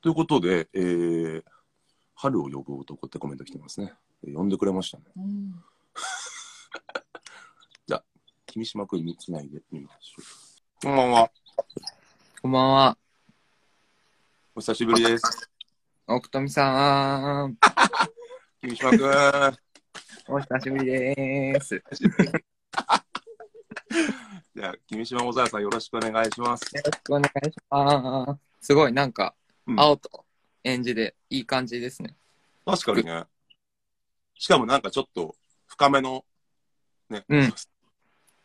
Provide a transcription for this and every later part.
ということで、えー、春を呼ぶ男ってコメント来てますね。えー呼んでくれましたね。うん 君島君につないでみましょう。こんばんは。こんばんは。お久しぶりです。奥富さん。君島君。お久しぶりです。じゃあ、君島小沢さんよろしくお願いします。よろしくお願いします。すごい、なんか、うん青とエンジでいい感じですね。確かにね。しかもなんかちょっと深めの、ね、うん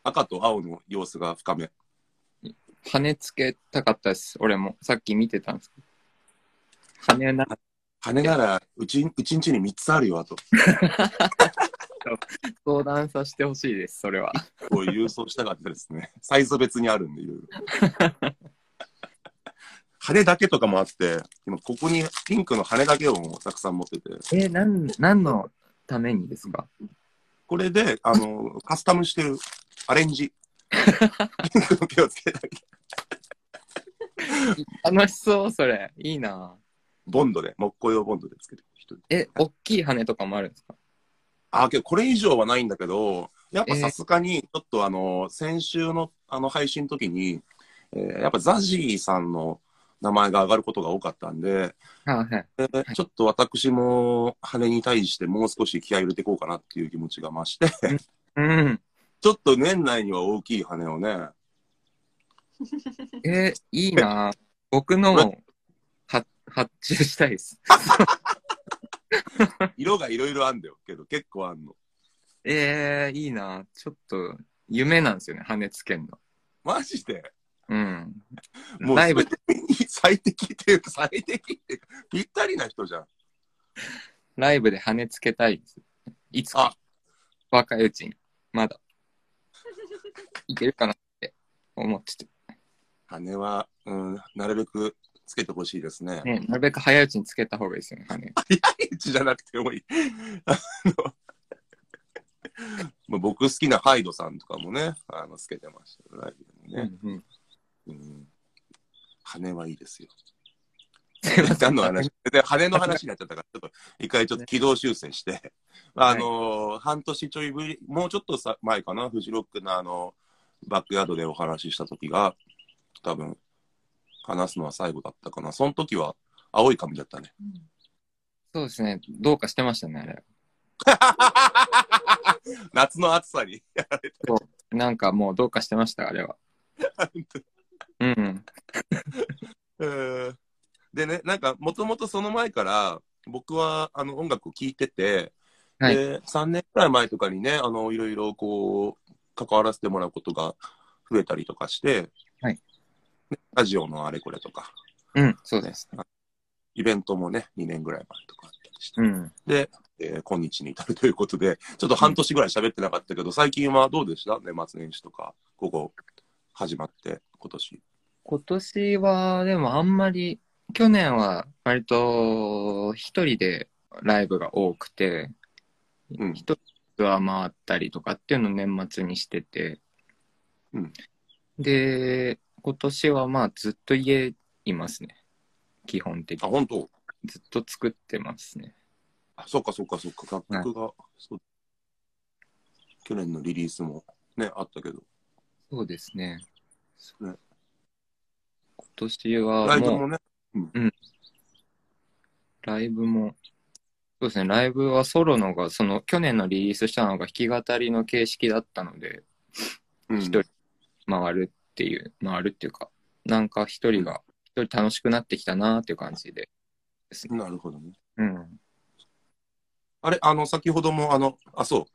赤と青の様子が深め。羽つけたかったです。俺も。さっき見てたんですけど。羽な、羽なら、うち、うちんちに3つあるよ、あと。相談させてほしいです、それは。こう郵送したかったですね。サイズ別にあるんで、いろいろ。羽だけとかもあって、今ここにピンクの羽だけをたくさん持ってて、え、なん、何のためにですか？これで、あの、カスタムしてる。アレンジ。ピンクの毛をつけたり、楽しそう、それ。いいな。ボンドで、木工用ボンドでつけてる。人。え、大きい羽とかもあるんですか？あ、けどこれ以上はないんだけど、やっぱさすがに、ちょっとあの、先週のあの配信の時に、えーやっぱザジーさんの名前が上がることが多かったんで、はいはい。でちょっと私も羽に対してもう少し気合い入れていこうかなっていう気持ちが増して、うん。ちょっと年内には大きい羽をね、え、いいな僕のも、は、発注したいです。色がいろいろあんだよけど、結構あんの。えー、いいなちょっと、夢なんですよね、羽つけんの。マジで？うん。もうライブ全てに最適っていうか、最適っていうかぴったりな人じゃん。ライブで羽つけたいです。いつかあ。若いうちに。まだ。いけるかなって思ってて。羽は、うん、なるべくつけてほしいですね。ね、なるべく早いうちにつけた方がいいですよね、羽。早いうちじゃなくてもいい。あの、まあ僕好きなハイドさんとかもね、あの、つけてましたよ、ライブでもね。うんうんうん。羽はいいですよ。の話？で羽の話になっちゃったから、ちょっと一回ちょっと軌道修正して、あのー半年ちょいぶり、もうちょっとさ前かな、フジロックのあの、バックヤードでお話しした時が、多分、話すのは最後だったかな。その時は、青い髪だったね。そうですね。どうかしてましたね、あれ。夏の暑さにやられた。なんかもうどうかしてました、あれは。うん。え ーでね、なんか、もともとその前から、僕は、あの、音楽を聴いてて、はいで、3年くらい前とかにね、あの、いろいろ、こう、関わらせてもらうことが増えたりとかして、はいねラジオのあれこれとか、うん、そうです。イベントもね、2年ぐらい前とかあったりして、うん。で、えー今日に至るということで、ちょっと半年ぐらい喋ってなかったけど、最近はどうでした？年末年始とか、ここ、始まって、今年。今年は、でもあんまり、去年は割と一人でライブが多くて、うん。一人は回ったりとかっていうのを年末にしてて、うん。で、今年はまあずっと家いますね。基本的あ、に。本当？ずっと作ってますね。あ、そっかそっかそっか、楽曲が、そう。去年のリリースもね、あったけど、そうですね。ね。今年はもうライブもね、ライブも、そうですね、ライブはソロのが、その去年のリリースしたのが弾き語りの形式だったので、うん。一人回るっていう、回るっていうか、なんか一人が、一人楽しくなってきたなっていう感じで。ですね。なるほどね。うん。あれ、あの、先ほども、あの、あ、そう、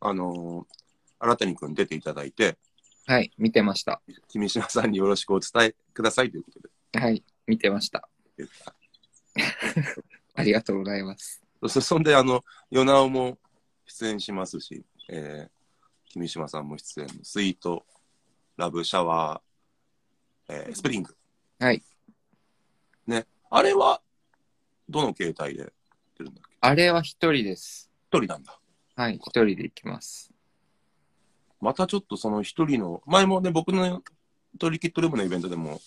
あのー新谷くん出ていただいて、はい、見てました。君島さんによろしくお伝えくださいということではい、見てました。ありがとうございます。そそんで、あの、ヨナオも出演しますし、えー、君島さんも出演のスイート、ラブ、シャワー、えースプリング。はい。ね。あれは、どの形態で出るんだっけ？あれは一人です。一人なんだ。はい、一人で行きます。またちょっとその一人の、前もね、僕のトリキットルームのイベントでも、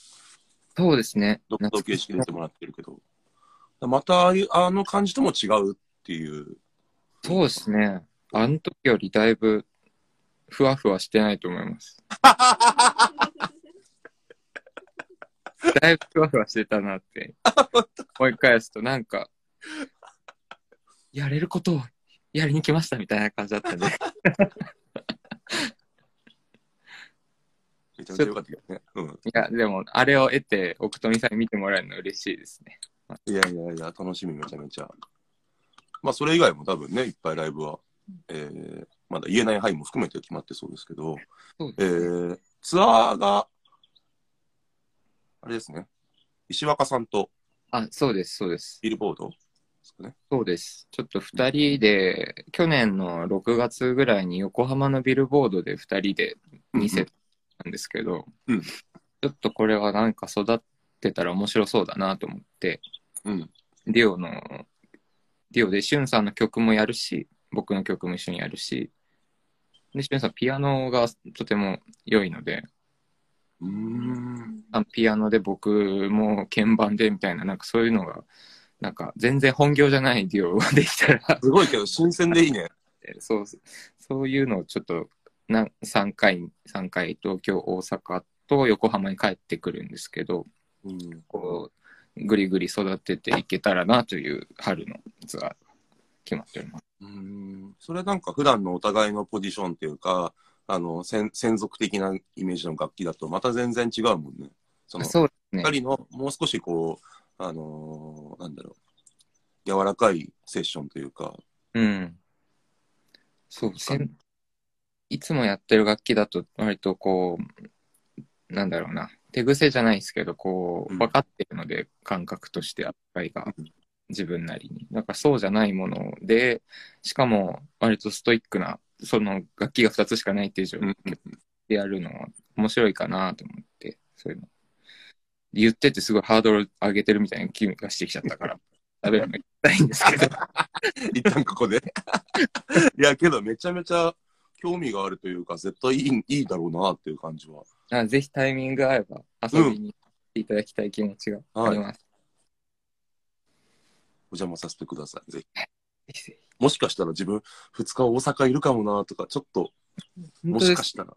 そうですね。独特形式で出てもらってるけど、またあの感じとも違うっていう。そうですね。あの時よりだいぶふわふわしてないと思います。だいぶふわふわしてたなって思い返すとなんか、やれることをやりに来ましたみたいな感じだったんで。めちゃめちゃ良かったけどね。うん。いや、でも、あれを得て、奥富さんに見てもらえるの嬉しいですね。いやいやいや、楽しみめちゃめちゃ。まあ、それ以外も多分ね、いっぱいライブは、えー、まだ言えない範囲も含めて決まってそうですけど、ね。ー、ツアーが、あれですね、石若さんとあ、そうです、そうです。ビルボードですかね。そうです。ちょっと二人で、去年の6月ぐらいに横浜のビルボードで二人で見せたんですけど、うんちょっとこれはなんか育ってたら面白そうだなと思って、うん。ディオの、ディオでシュンさんの曲もやるし、僕の曲も一緒にやるし、で、シュンさんピアノがとても良いので、うーん。あピアノで僕も鍵盤でみたいな、なんかそういうのが、なんか全然本業じゃないデュオができたら、すごいけど、新鮮でいいね。そう、そういうのをちょっと、な3回、3回東京、大阪と横浜に帰ってくるんですけど、うん。こう、ぐりぐり育てていけたらなという春のツアーが決まっております。うーんそれなんか普段のお互いのポジションっていうか、あの、専専属的なイメージの楽器だとまた全然違うもんね。その、そね。二人のもう少しこう、あのーなんだろう、柔らかいセッションというか、うん。そう、いつもやってる楽器だと割とこう、なんだろうな、手癖じゃないですけど、こう、うん分かってるので、感覚として扱いがうん自分なりに。なんかそうじゃないもので、しかも割とストイックな、その楽器が2つしかないっていう状況うんでやるのは面白いかなと思って、そういうの。言っててすごいハードル上げてるみたいな気がしてきちゃったから、食べるの行きたいんですけど。一旦ここで。いや、けどめちゃめちゃ興味があるというか、絶対いいいいだろうなっていう感じは。あぜひタイミング合えば遊びに来ていただきたい気持ちがあります。お邪魔させてください。ぜひ。ぜひぜもしかしたら自分2日大阪いるかもなとか、ちょっと、ひもしかしたら。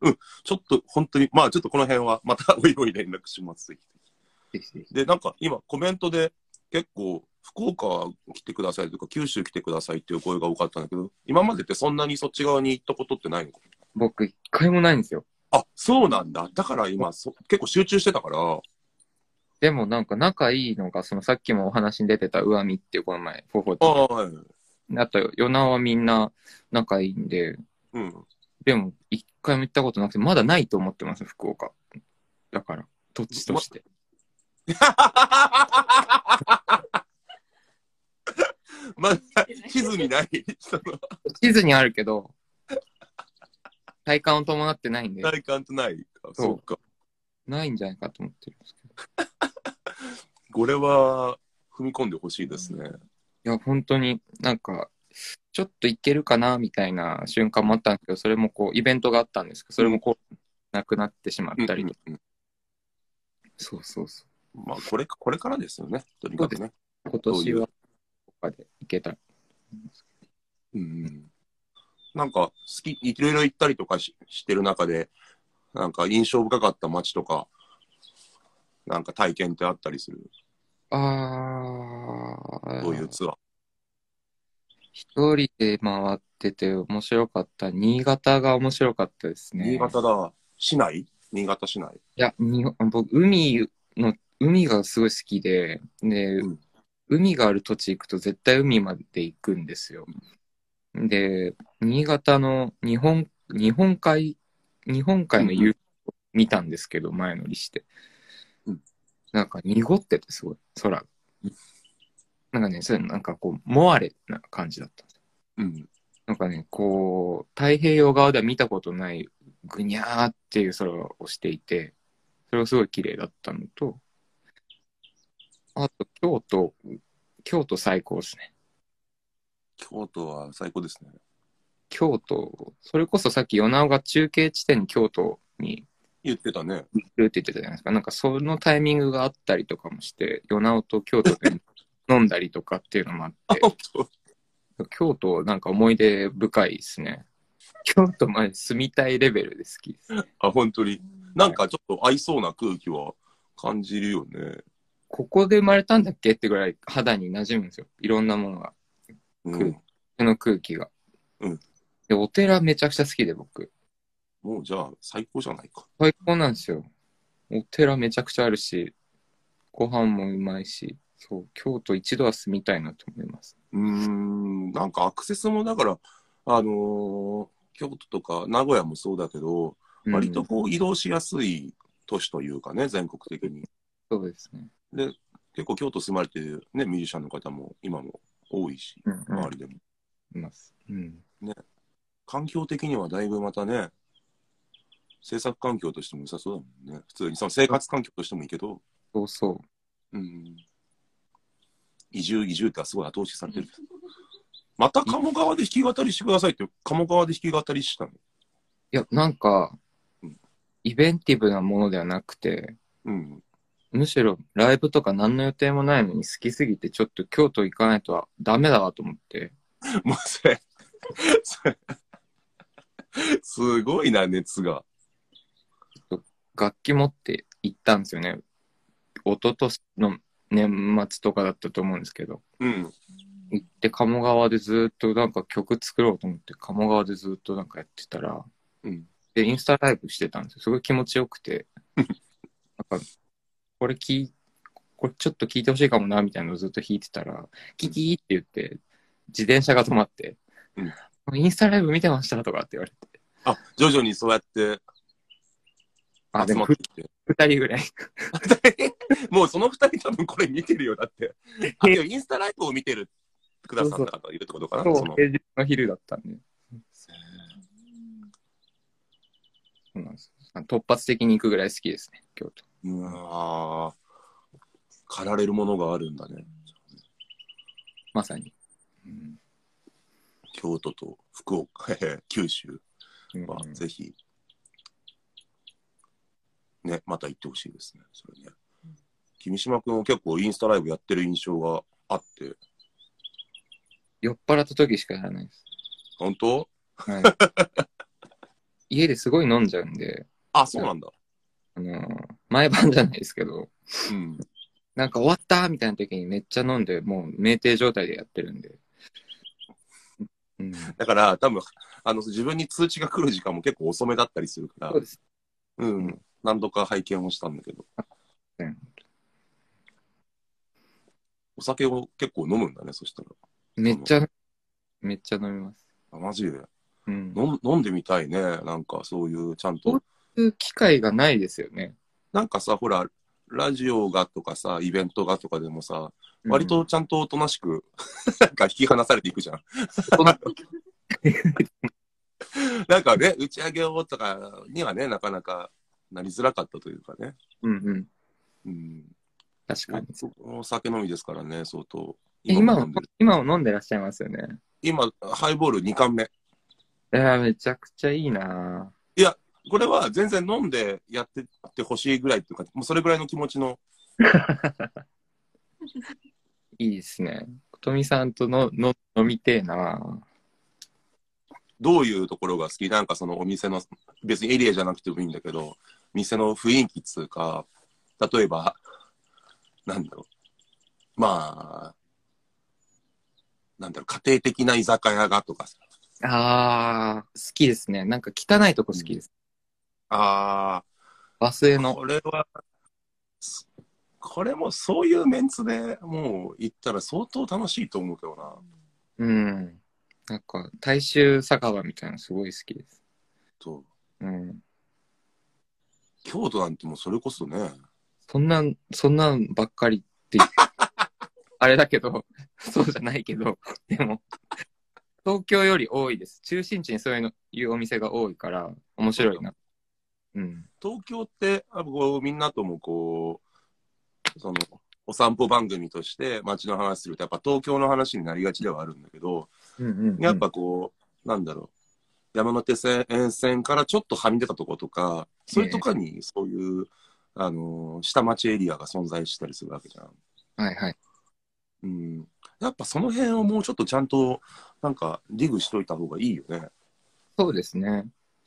うん、ちょっと本当に、まあちょっとこの辺はまた おいおい連絡します。ぜひぜひぜひで、なんか今コメントで結構福岡来てくださいとか九州来てくださいっていう声が多かったんだけど、今までってそんなにそっち側に行ったことってないのか？僕、一回もないんですよ。あ、そうなんだ。だから今そ結構集中してたから、でもなんか仲いいのが、そのさっきもお話に出てた上見っていうこの前、フォフォああ、はい。あと、ヨナはみんな仲いいんで、うん。でも一回も行ったことなくて、まだないと思ってます、福岡。だから、土地として。まあ、地図にない、その、地図にあるけど、体感を伴ってないんで、体感とない。あそうか。ないんじゃないかと思ってるんですけど。これは踏み込んでほしいですね。いや、本当になんか、ちょっといけるかなみたいな瞬間もあったんですけど、それもこう、イベントがあったんですけど、それもこう、なくなってしまったり、うんうんそうそうそまあ、これ、これからですよね。とにかくね。う。今年は、ここでいけた。うんうん。なんか、好き、いろいろ行ったりとかししてる中で、なんか印象深かった街とか、なんか体験ってあったりする？あー、どういうツアー？一人で回ってて面白かった。新潟が面白かったですね。新潟だ。市内？新潟市内？いや、に僕、海の、海がすごい好きで、で、うん海がある土地行くと絶対海まで行くんですよ。で、新潟の日本、日本海、日本海の夕日を見たんですけど、前乗りしてうん。なんか濁っててすごい、空うん。なんかね、それなんかこう、モアレな感じだったんですようん。なんかね、こう、太平洋側では見たことない、ぐにゃーっていう空をしていて、それがすごい綺麗だったのと、あと、京都、京都最高ですね。京都は最高ですね。京都、それこそさっき米尾が中継地点に京都に言ってたね。行くって言ってたじゃないですか。なんかそのタイミングがあったりとかもして、米尾と京都で飲んだりとかっていうのもああ、って、京都なんか思い出深いですね。京都まで住みたいレベルで好きです。あ、本当に。なんかちょっと合いそうな空気は感じるよね。ここで生まれたんだっけ？ってぐらい肌に馴染むんですよ。いろんなものが。うん。この空気が。うんで、お寺めちゃくちゃ好きで僕。もうじゃあ最高じゃないか。最高なんですよ。お寺めちゃくちゃあるし、ご飯もうまいし、そう、京都一度は住みたいなと思います。うーん、なんかアクセスもだから、あのー京都とか名古屋もそうだけど、割とうんこう移動しやすい都市というかね、全国的に。そうですね。で、結構京都住まれてるね、ミュージシャンの方も今も多いし、うん、うん周りでも。います。うん。環境的にはだいぶまたね、制作環境としても良さそうだもんね。普通にその生活環境としてもいいけど、そうそう。うん。移住、移住ってすごい後押しされてる。また鴨川で弾き語りしてくださいって、鴨川で弾き語りしたの？いや、なんかうん、イベンティブなものではなくて、うん。むしろライブとか何の予定もないのに好きすぎて、ちょっと京都行かないとダメだわと思って、もうそれ、それすごいな、熱が。楽器持って行ったんですよね。一昨年の年末とかだったと思うんですけど、うん。行って鴨川でずっとなんか曲作ろうと思って鴨川でずっとなんかやってたら、うん。で、インスタライブしてたんですよ。すごい気持ちよくて、なんか、これ聞い、これちょっと聞いてほしいかもな、みたいなのをずっと弾いてたら、キキーって言って、自転車が止まって、インスタライブ見てましたとかって言われて、あ、徐々にそうやってあ、でも。二人ぐらい。もうその二人多分これ見てるよ、だって。あ、インスタライブを見てるくださった方いるってことかなそうその、平日の昼だったんで。そうなんです突発的に行くぐらい好きですね、京都。うわー駆られるものがあるんだね。まさに。うん京都と福岡、九州うんはぜひ、ね、また行ってほしいですね。それね。君島君は結構インスタライブやってる印象があって、酔っ払った時しかやらないです。本当？はい、家ですごい飲んじゃうんで、あ、そうなんだ。あのー毎晩じゃないですけど、うん。なんか終わったみたいな時にめっちゃ飲んで、もう酩酊状態でやってるんで。うん、だから多分、あの、自分に通知が来る時間も結構遅めだったりするからそう、です。うん。何度か拝見をしたんだけどうん。お酒を結構飲むんだね、そしたら。めっちゃ、めっちゃ飲みます。あマジで。うん飲んでみたいね。なんかそういう、ちゃんと。機会がないですよね。なんかさ、ほら、ラジオがとかさ、イベントがとかでもさ、割とちゃんとおとなしく、なんか引き離されていくじゃん。うん、なんかね、打ち上げをとかにはね、なかなかなりづらかったというかね。うんうん。うん。確かに。お酒飲みですからね、相当。今もも飲んでる、今も飲んでらっしゃいますよね。今、ハイボール2缶目。いやー、めちゃくちゃいいなこれは全然飲んでやってってほしいぐらいっていうか、もうそれぐらいの気持ちの。いいですね。ことみさんとのの飲みてえなどういうところが好き？なんかそのお店の、別にエリアじゃなくてもいいんだけど、店の雰囲気っつうか、例えば、なんだろう。まあ、なんだろう、家庭的な居酒屋がとかさ。あー、好きですね。なんか汚いとこ好きです。ああ、バスへの。これは、すこれもそういうメンツでもう行ったら相当楽しいと思うけどな。うん。なんか、大衆酒場みたいなのすごい好きです。とうん。京都なんてもうそれこそね、そんなん、そんなんばっかりって、あれだけど、そうじゃないけど、でも、東京より多いです。中心地にそういうのいうお店が多いから、面白いな。うん。東京って、あこうみんなともこう、その、お散歩番組として街の話すると、やっぱ東京の話になりがちではあるんだけど、うんうん、うん。やっぱこう、なんだろう、山手線沿線からちょっとはみ出たとことか、そういうとこにそういう、あのー下町エリアが存在したりするわけじゃん。はいはい。うん。やっぱその辺をもうちょっとちゃんと、なんか、リグしといた方がいいよね。そうですね。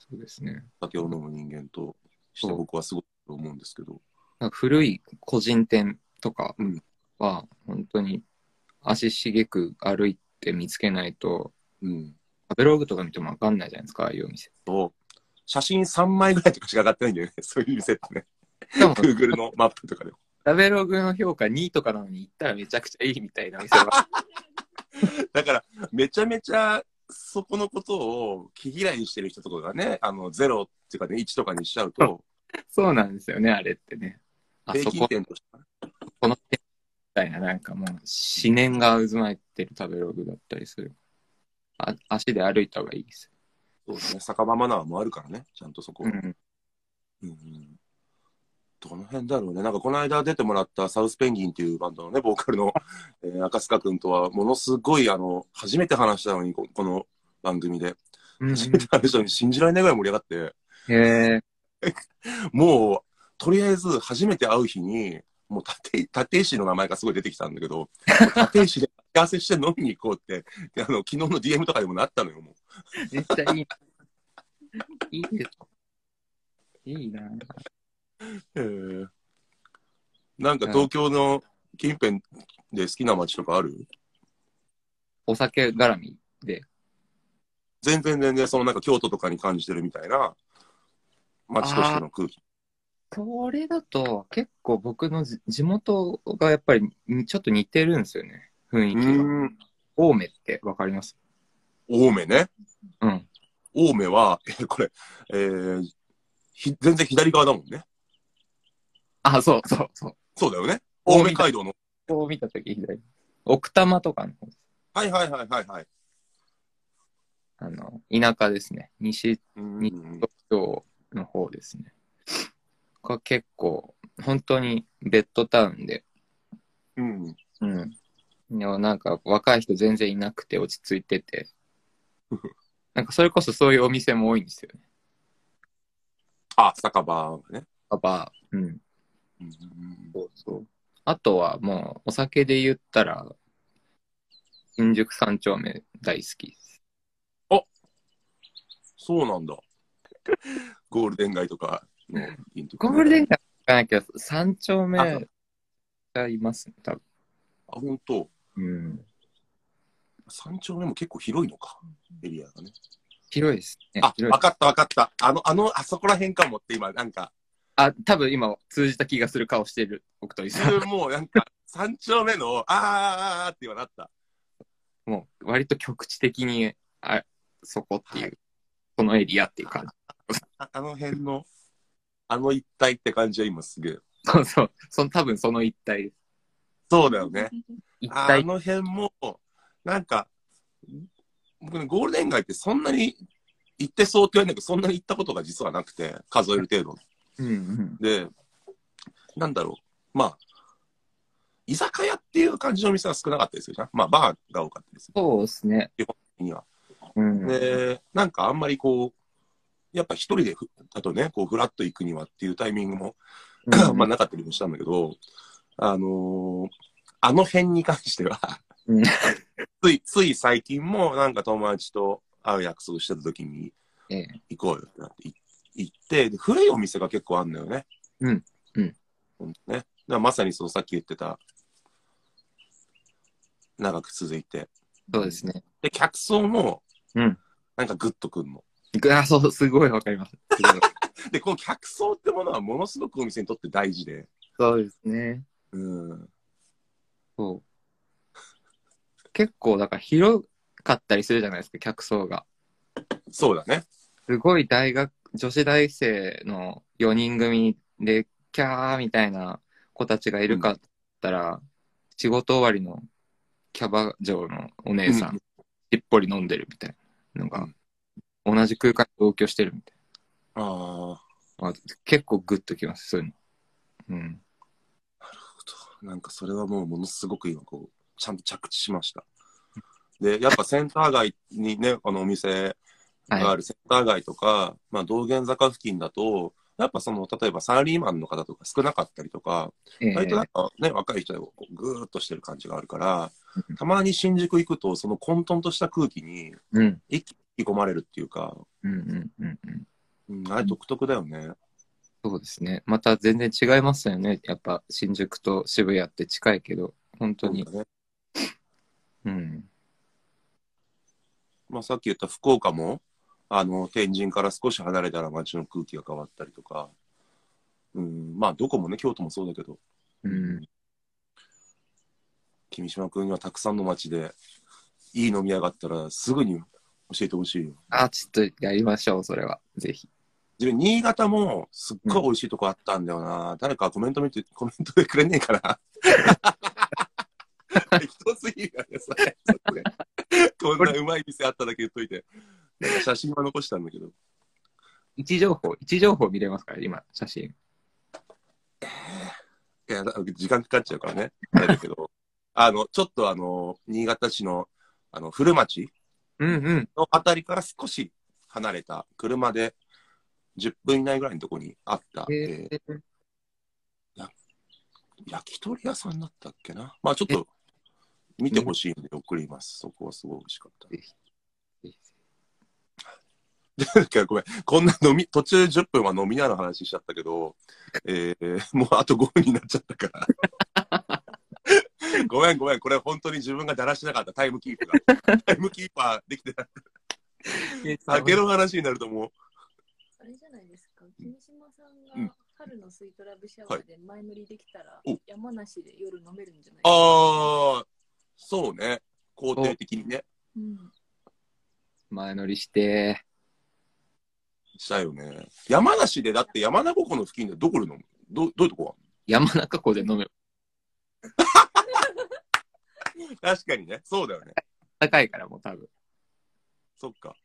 そうですね。酒を飲む人間としてそう僕はすごく思うんですけど。なんか古い個人店とかうんは、本当に足しげく歩いて見つけないと、うん。食べログとか見てもわかんないじゃないですか、ああいうお店。と、写真3枚ぐらいとかしか上がってないんだよね。そういう店ってね。でも、Google のマップとかでも。食べログの評価2とかなのに行ったらめちゃくちゃいいみたいな店は。だから、めちゃめちゃ、そこのことを気嫌いにしてる人とかがね、あの、ゼロっていうかね、1とかにしちゃうと、そうなんですよね、あれってね。あ平均そこ、点として。この店みたいな、なんかもう、思念が渦巻いてる食べログだったりする。あ足で歩いた方がいいです。そうですね。酒場マナーもあるからね、ちゃんとそこ。うん。うんうんどの辺だろうね。なんかこの間出てもらったサウスペンギンっていうバンドのね、ボーカルの、えー赤塚くんとは、ものすごい、あの、初めて話したのに、ここの番組で。うん初めて話したのに信じられないぐらい盛り上がって、へえ。もう、とりあえず初めて会う日に、もう立立石の名前がすごい出てきたんだけど、立石で合わせして飲みに行こうって、であの昨日の DM とかでもなったのよ、もう。めっちゃいい。いいです。いいな。へーなんか東京の近辺で好きな街とかある？お酒絡みで。全然全然そのなんか京都とかに感じてるみたいな街としての空気。それだと結構僕の地地元がやっぱりんちょっと似てるんですよね。雰囲う気が。青梅ってわかります？青梅ね。うん。青梅は、え これ、えーひ全然左側だもんね。あ、そうそうそう。そうだよね。青梅青梅街道の。こう見たとき左。奥多摩とかの方です。はいはいはいはいはい。あの、田舎ですね。西うんに東京の方ですね。これ結構、本当にベッドタウンで、うん。うん。でもなんか若い人全然いなくて落ち着いてて、なんかそれこそそういうお店も多いんですよね。あ、酒場ね。パパ、うん。うんそうそう。あとはもうお酒で言ったら、新宿三丁目大好きです。そうなんだ。ゴールデン街とかのインとかゴねールデン街行かなきゃ三丁目あがいますね、多分。あ、本当。うん。三丁目も結構広いのか、エリアがね。広いですね。あ、広いわかったわかった。あの、あの、あそこら辺かもって今、なんか、あ、多分今通じた気がする顔してる、奥鳥さん。自分もうなんか、三丁目の、あーあーあーって今なった。もう割と局地的に、あ、そこっていう、はこのエリアっていう感じ。ああの辺の、あの一帯って感じは今すげえ。そうそう。その多分その一帯です。そうだよね。一帯。あの辺も、なんか、僕ね、ゴールデン街ってそんなに行ってそうって言われないけど、そんなに行ったことが実はなくて、数える程度。うんうん。で、なんだろう。まあ、居酒屋っていう感じの店は少なかったですよね。まあ、バーが多かったです。そうですね。には。うん。で、なんかあんまりこう、やっぱ一人でふ、あとね、こう、フラッと行くにはっていうタイミングも、まあなかったりもしたんだけど、あのーあの辺に関してはうん、つい、つい最近もなんか友達と会う約束してた時にええ行こうよってなってい行って、で古いお店が結構あんのよね。うんうんね。だからまさにそのさっき言ってた、長く続いて。そうですね。で、客層も、うんなんかグッとくんの。あ、そう、すごいわかります。す で、この客層ってものはものすごくお店にとって大事で。そうですね。うん。そう。結構、だから広かったりするじゃないですか、客層が。そうだね。すごい大学、女子大生の4人組で、キャーみたいな子たちがいるかったら、仕事終わりのキャバ嬢のお姉さん、うんしっぽり飲んでるみたいなのが、同じ空間で同居してるみたいああ。な。あ結構グッときます、そういうの。うん。なんかそれはもうものすごく今こう、ちゃんと着地しました。で、やっぱセンター街にね、このお店があはるセンター街とか、まあ道玄坂付近だと、やっぱその、例えばサラリーマンの方とか少なかったりとか、え割となんえかね、若い人でぐーっとしてる感じがあるからうん、たまに新宿行くと、その混沌とした空気にうん。一気に込まれるっていうか、うんうんうんうん。うん、あれ独特だよね。そうですね。また全然違いますよね。やっぱ新宿と渋谷って近いけど、本当に。そうだねうん。まあ、さっき言った福岡も、あの、天神から少し離れたら街の空気が変わったりとか、うん、まあ、どこもね、京都もそうだけど、うん。君島君にはたくさんの街で、いい飲み屋があったら、すぐに教えてほしいよ。あ、ちょっとやりましょう、それは。ぜひ。自分、新潟もすっごい美味しいとこあったんだよな。誰かコメント見て、コメントでくれねえかな。適当すぎるよね。それこんなうまい店あっただけ言っといて。なんか写真は残したんだけど。位置情報、位置情報見れますか？ら、今、写真。いや、だ時間かかっちゃうからね。あれだけど、あの、ちょっとあの、新潟市の、あの、古町うんうん。のあたりから少し離れた、車で10分以内ぐらいのところにあった、ええー焼き鳥屋さんだったっけな？まあちょっと、見てほしいんで送ります。そこはすごい美味しかった。なんかごめん、こんな飲み、途中10分は飲み屋の話しちゃったけど、えー、もうあと5分になっちゃったから。ごめんごめん、これ本当に自分がだらしなかったタイムキープが。タイムキーパーできてない。酒の話になるともあれじゃないですか、君島さんうんが春のスイートラブシャワーで前乗りできたら、お山梨で夜飲めるんじゃないですか。ああ、そうね。肯定的にね。うん、前乗りして、したよね。山梨で、だって山中湖の付近でどこで飲むどどういうとこ？山中湖で飲めば 確かにね。そうだよね。高いからもう多分。そっか。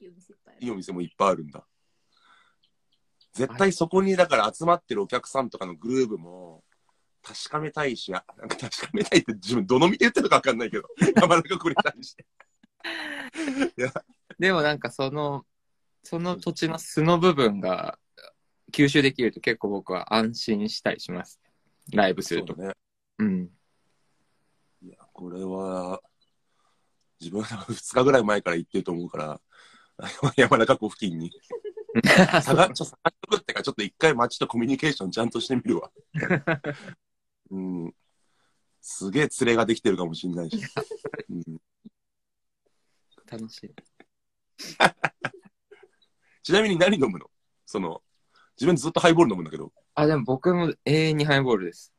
いいお店いっぱいあるいいお店もいっぱいあるんだ。絶対そこにだから集まってるお客さんとかのグルーブも確かめたいし、あなんか確かめたいって自分どのみで言ってるのかわかんないけど、山中湖に対して。でもなんかその、その土地の素の部分が吸収できると結構僕は安心したりします。ライブすると。そうね。うん。いや、これは、自分は2日ぐらい前から行ってると思うから、山中湖付近に。探ちょっと探しとくってか、ちょっと一回街とコミュニケーションちゃんとしてみるわ。うん。すげえ連れができてるかもしれないし。うん、楽しい。ちなみに何飲むの？その、自分ずっとハイボール飲むんだけど。あ、でも僕も永遠にハイボールです。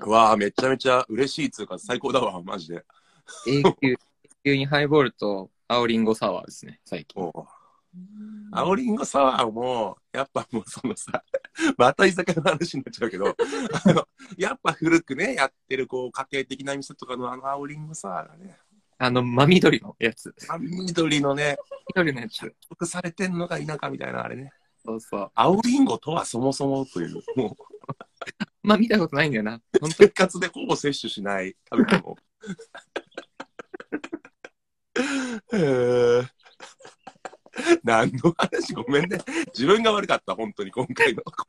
わあめちゃめちゃ嬉しいっつうか最高だわ、マジで。永久、永久にハイボールと青リンゴサワーですね、最近。青リンゴサワーも、やっぱもうそのさ、また居酒屋の話になっちゃうけど、あの、やっぱ古くね、やってるこう家庭的な店とかのあの青リンゴサワーがね、あの、真緑のやつ。あ緑のね、緑のやつ。得されてんのが田舎みたいなあれね。そうそう。青リンゴとはそもそもという、も うまあ見たことないんだよな。本当生活でほぼ摂取しない食べ物。へー何の話？ごめんね。自分が悪かった、本当に今回の。こ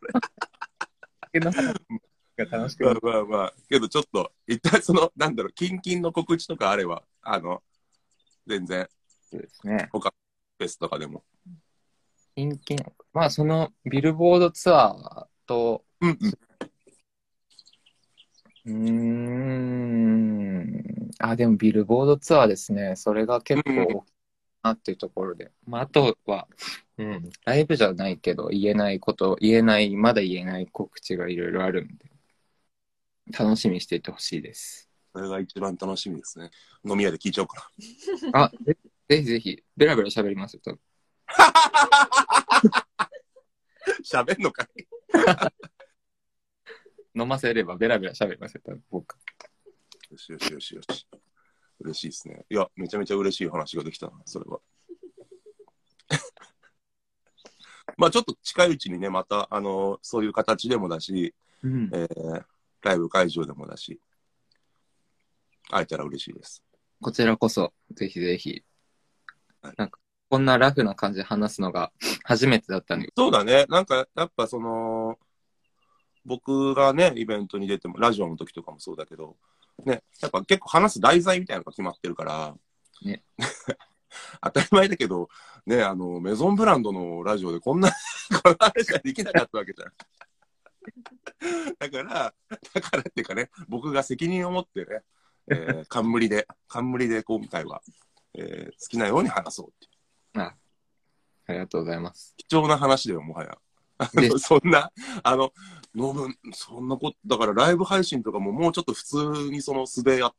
れ楽しくまあ。まあまあ、けどちょっと、一旦その、なんだろう、キンキンの告知とかあれば、あの、全然、そうですね。フェスとかでも。キンキン。まあそのビルボードツアーと、うんうん。うーん。あ、でもビルボードツアーですね。それが結構大きいなっていうところで。まああとは、うん。ライブじゃないけど、言えないこと、言えない、まだ言えない告知がいろいろあるんで、楽しみにしていてほしいです。それが一番楽しみですね。飲み屋で聞いちゃおうかな。あ、ぜぜひぜひ、ベラベラ喋りますよ、多分 喋んのかい？飲ませればベラベラ喋りますよ、多分僕。よしよしよしよし。嬉しいですね。いや、めちゃめちゃ嬉しい話ができたな、それは。まあちょっと近いうちにね、また、あのそういう形でもだし、うんえーライブ会場でもだし、会えたら嬉しいです。こちらこそ、ぜひぜひはい。なんか、こんなラフな感じで話すのが初めてだったんで、そうだね。なんか、やっぱその、僕がね、イベントに出ても、ラジオの時とかもそうだけど、ね、やっぱ結構話す題材みたいなのが決まってるから、ね 当たり前だけど、ね、あの、メゾンブランドのラジオでこんな、この話はできなかったわけじゃん。だから、だからっていうかね、僕が責任を持ってね、えー、冠で、冠で今回は、えー好きなように話そうっていう。あありがとうございます。貴重な話だよ、もはや。あでの そんな、あの、飲む、そんなこと、だからライブ配信とかももうちょっと普通にその素でや、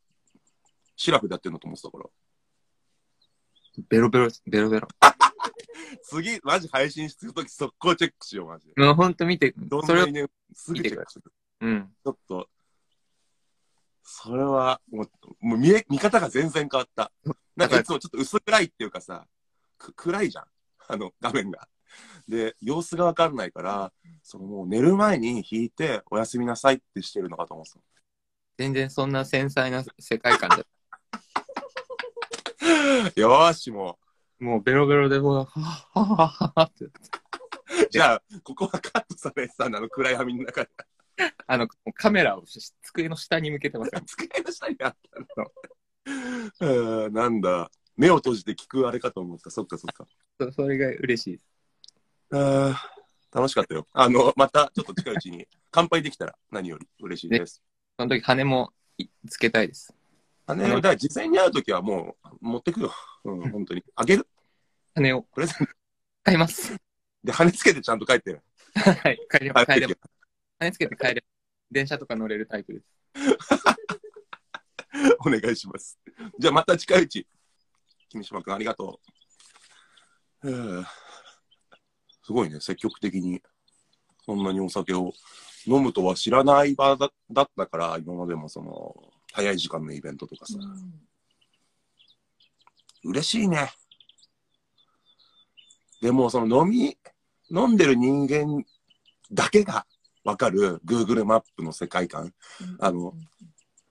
シラフでやってるのと思ってたから。ベロベロ、ベロベロ。次、マジ配信するとき速攻チェックしよう、マジで。もうほんと見て、それをどんなに、ね、すぐチェックする。うん。ちょっと、それは、もう、もう見え、見方が全然変わった。なんかいつもちょっと薄暗いっていうかさ、く暗いじゃん。あの、画面が。で、様子がわかんないから、そのもう寝る前に弾いて、おやすみなさいってしてるのかと思ってた。全然そんな繊細な世界観で、よーし、ももうベロベロで、もう、はぁ、はぁ、はって。う。じゃあ、ここはカットされてたんだ、あの暗闇の中で。あの、カメラをし机の下に向けてますよ。机の下にあったの。あーなんだ。目を閉じて聞くあれかと思った。そっかそっか。そそれが嬉しいです。あー楽しかったよ。あの、またちょっと近いうちに乾杯できたら何より嬉しいです。その時羽もいつけたいです。あね、だから実際に会うときはもう持ってくよ。うん、本当に。あげる羽をプレゼント。買います。で、羽つけてちゃんと帰って。はい、帰れば、帰れば帰。羽つけて帰れば。電車とか乗れるタイプです。お願いします。じゃあまた近いうち。君島君ありがとう。う んすごいね、積極的に。そんなにお酒を飲むとは知らない場だだったから、今までもその、早い時間のイベントとかさ。嬉しいね。でも、その飲み、飲んでる人間だけがわかる？Google マップの世界観。あの、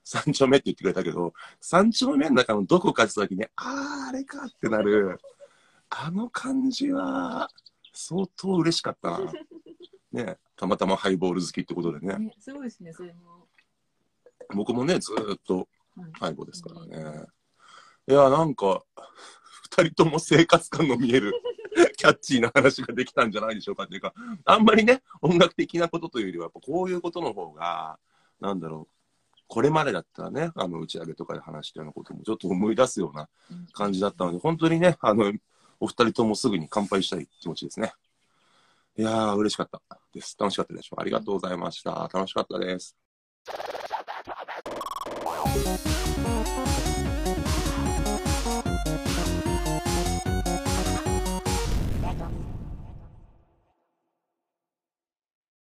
三丁目って言ってくれたけど、三丁目の中のどこかって時に、あー、あれかってなる、あの感じは、相当嬉しかったな。ね、たまたまハイボール好きってことでね。ね、すごいですね、それも。僕もね、ずーっとはいハイボーですからね。いや、なんか、二人とも生活感の見える、キャッチーな話ができたんじゃないでしょうかっていうか、あんまりね、音楽的なことというよりは、やっぱこういうことの方が、なんだろう、これまでだったらね、あの、打ち上げとかで話したようなこともちょっと思い出すような感じだったので、本当にね、あの、お二人ともすぐに乾杯したい気持ちですね。いやー、嬉しかったです。楽しかったでしょう。ありがとうございました。楽しかったです。